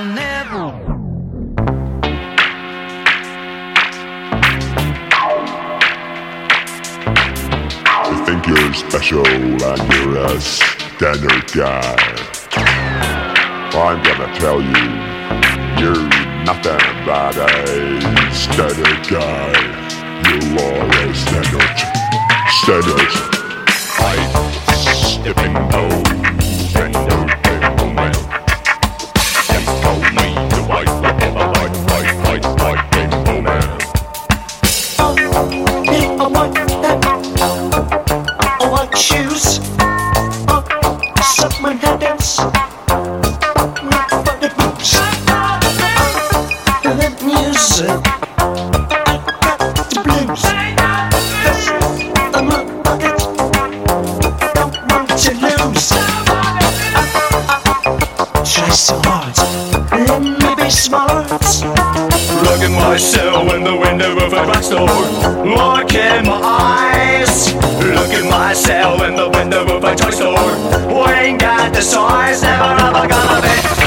I'll never. You think you're special and you're a standard guy. I'm gonna tell you, you're nothing but a standard guy. You are a standard. Standard. I step in those standard of. Look in my eyes. Look at myself in the window of a toy store. We ain't got the size, never ever gonna be.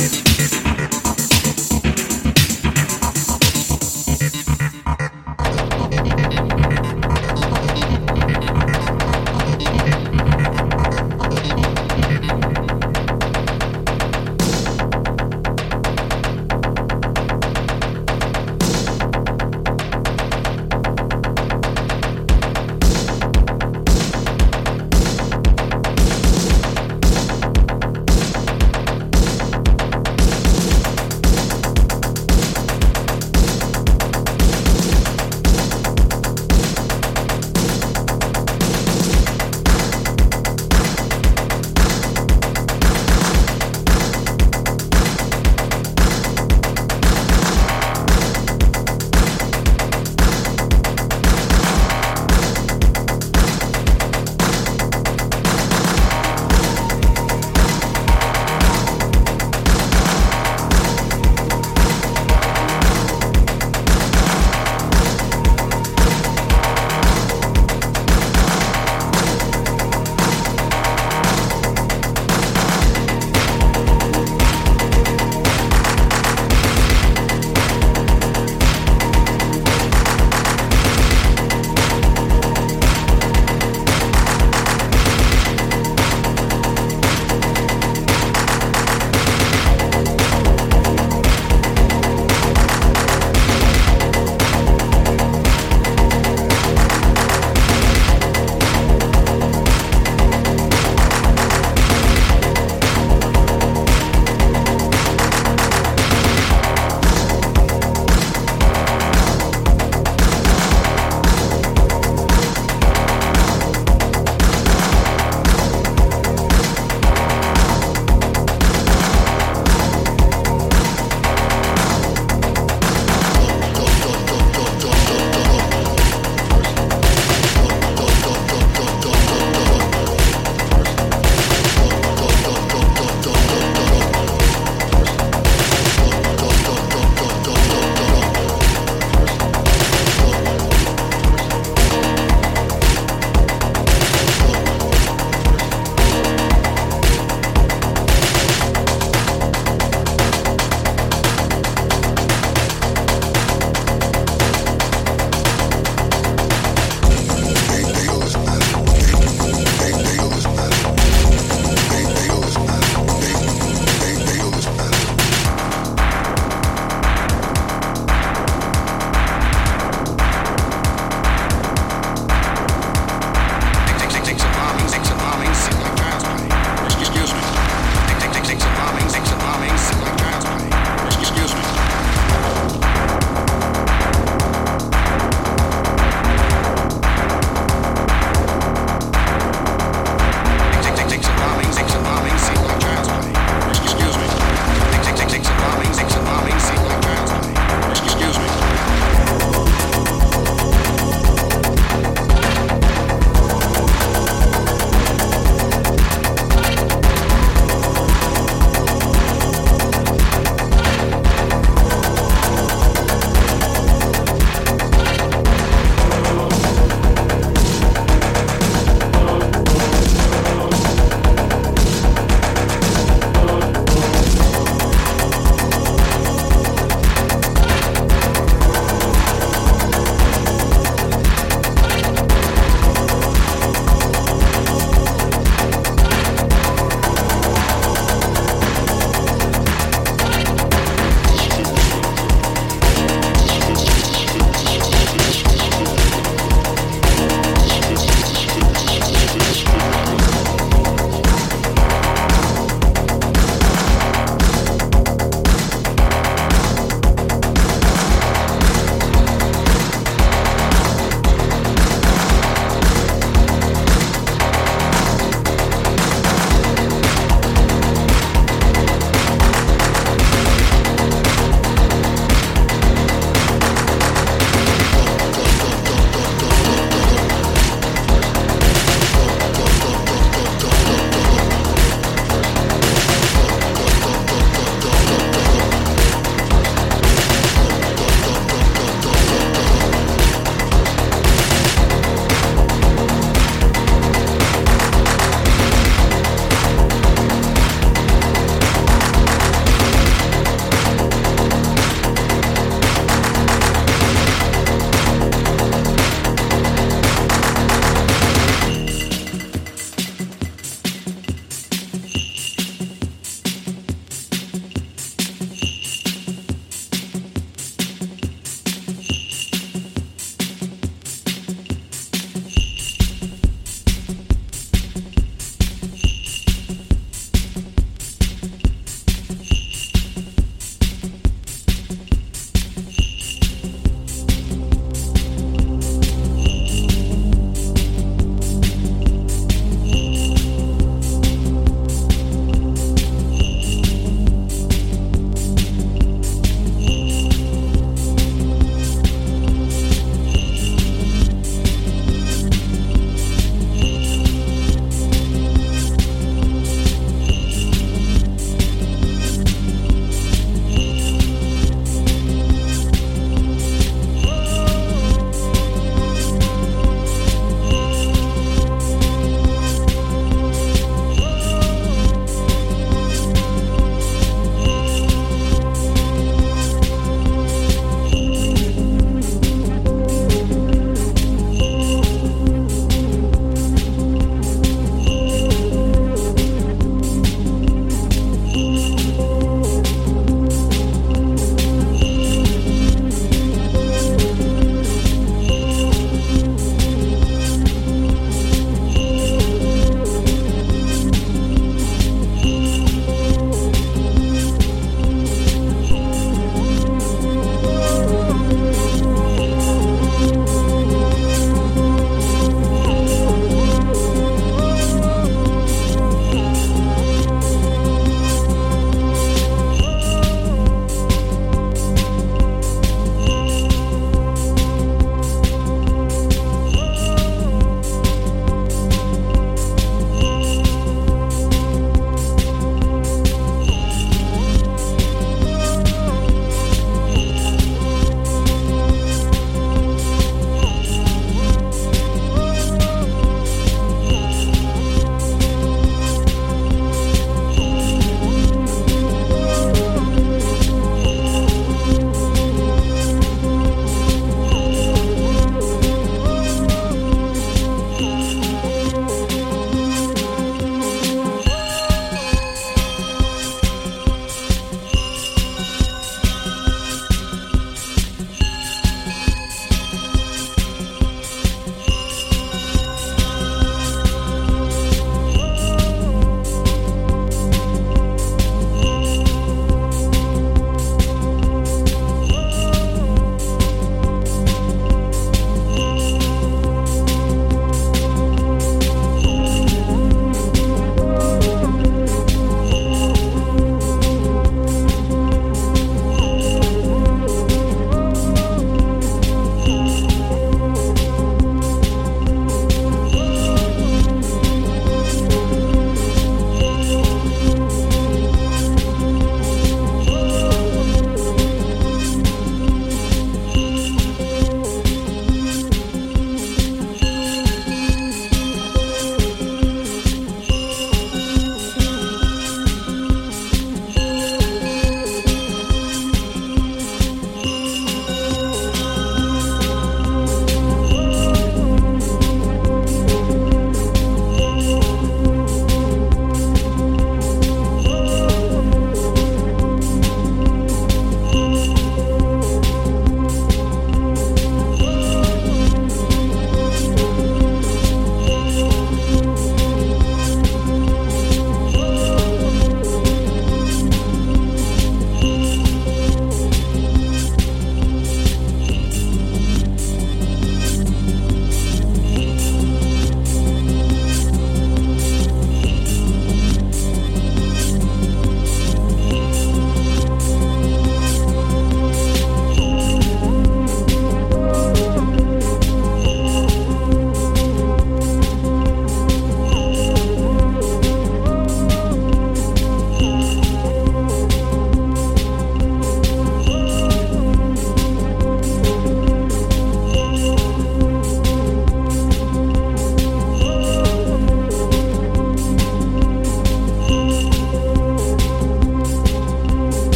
It.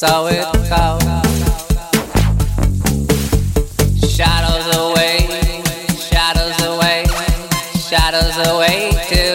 saw it fall. Shadows away, shadows away, shadows away too.